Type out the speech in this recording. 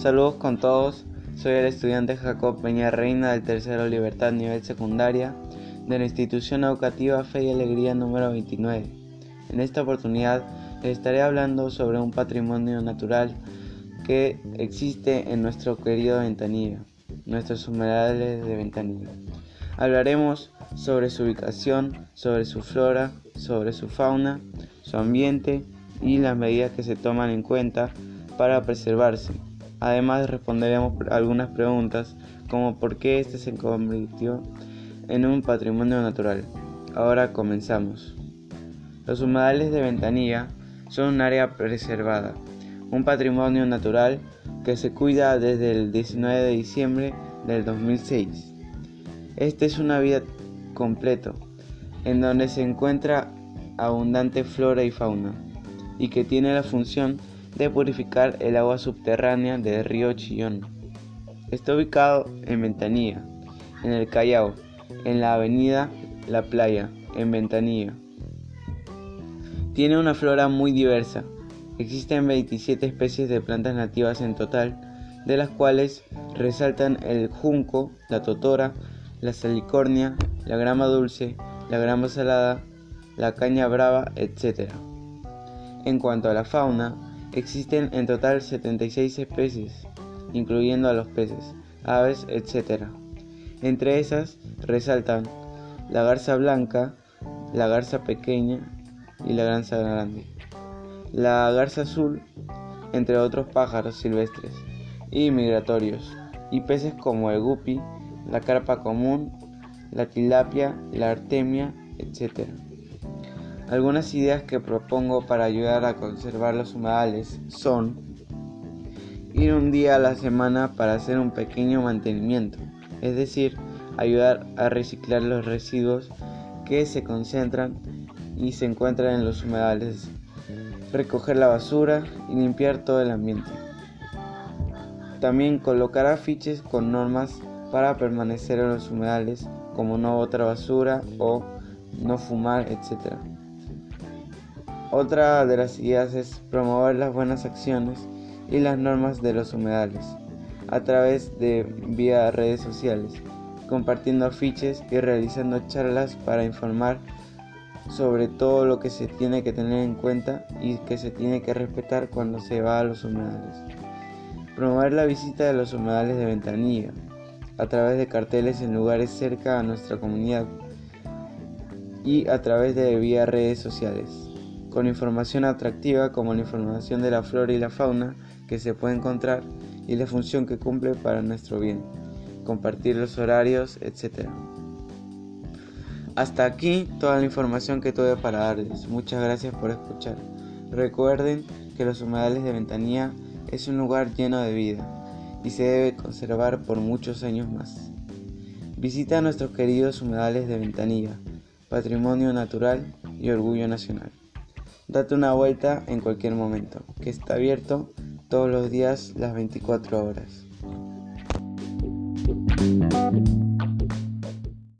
Saludos con todos, soy el estudiante Jacob Peña Reina del tercero Libertad nivel secundaria de la institución educativa Fe y Alegría número 29. En esta oportunidad les estaré hablando sobre un patrimonio natural que existe en nuestro querido Ventanilla, nuestros humedales de Ventanilla. Hablaremos sobre su ubicación, sobre su flora, sobre su fauna, su ambiente y las medidas que se toman en cuenta para preservarse. Además responderemos algunas preguntas como por qué este se convirtió en un patrimonio natural. Ahora comenzamos. Los humedales de Ventanilla son un área preservada, un patrimonio natural que se cuida desde el 19 de diciembre del 2006. Este es una vida completo, en donde se encuentra abundante flora y fauna, y que tiene la función de purificar el agua subterránea del río Chillón. Está ubicado en Ventanilla, en el Callao, en la avenida La Playa, en Ventanilla. Tiene una flora muy diversa. Existen 27 especies de plantas nativas en total, de las cuales resaltan el junco, la totora, la salicornia, la grama dulce, la grama salada, la caña brava, etc. En cuanto a la fauna, existen en total 76 especies, incluyendo a los peces, aves, etc. Entre esas resaltan la garza blanca, la garza pequeña y la garza grande, la garza azul, entre otros pájaros silvestres y migratorios, y peces como el guppy, la carpa común, la tilapia, la artemia, etc. Algunas ideas que propongo para ayudar a conservar los humedales son ir un día a la semana para hacer un pequeño mantenimiento, es decir, ayudar a reciclar los residuos que se concentran y se encuentran en los humedales, recoger la basura y limpiar todo el ambiente. También colocar afiches con normas para permanecer en los humedales como no botar basura o no fumar, etc. Otra de las ideas es promover las buenas acciones y las normas de los humedales a través de vía redes sociales, compartiendo afiches y realizando charlas para informar sobre todo lo que se tiene que tener en cuenta y que se tiene que respetar cuando se va a los humedales. Promover la visita de los humedales de Ventanilla, a través de carteles en lugares cerca a nuestra comunidad y a través de vía redes sociales, con información atractiva como la información de la flora y la fauna que se puede encontrar y la función que cumple para nuestro bien, compartir los horarios, etc. Hasta aquí toda la información que tuve para darles. Muchas gracias por escuchar. Recuerden que los humedales de Ventanilla es un lugar lleno de vida y se debe conservar por muchos años más. Visita nuestros queridos humedales de Ventanilla, patrimonio natural y orgullo nacional. Date una vuelta en cualquier momento, que está abierto todos los días las 24 horas.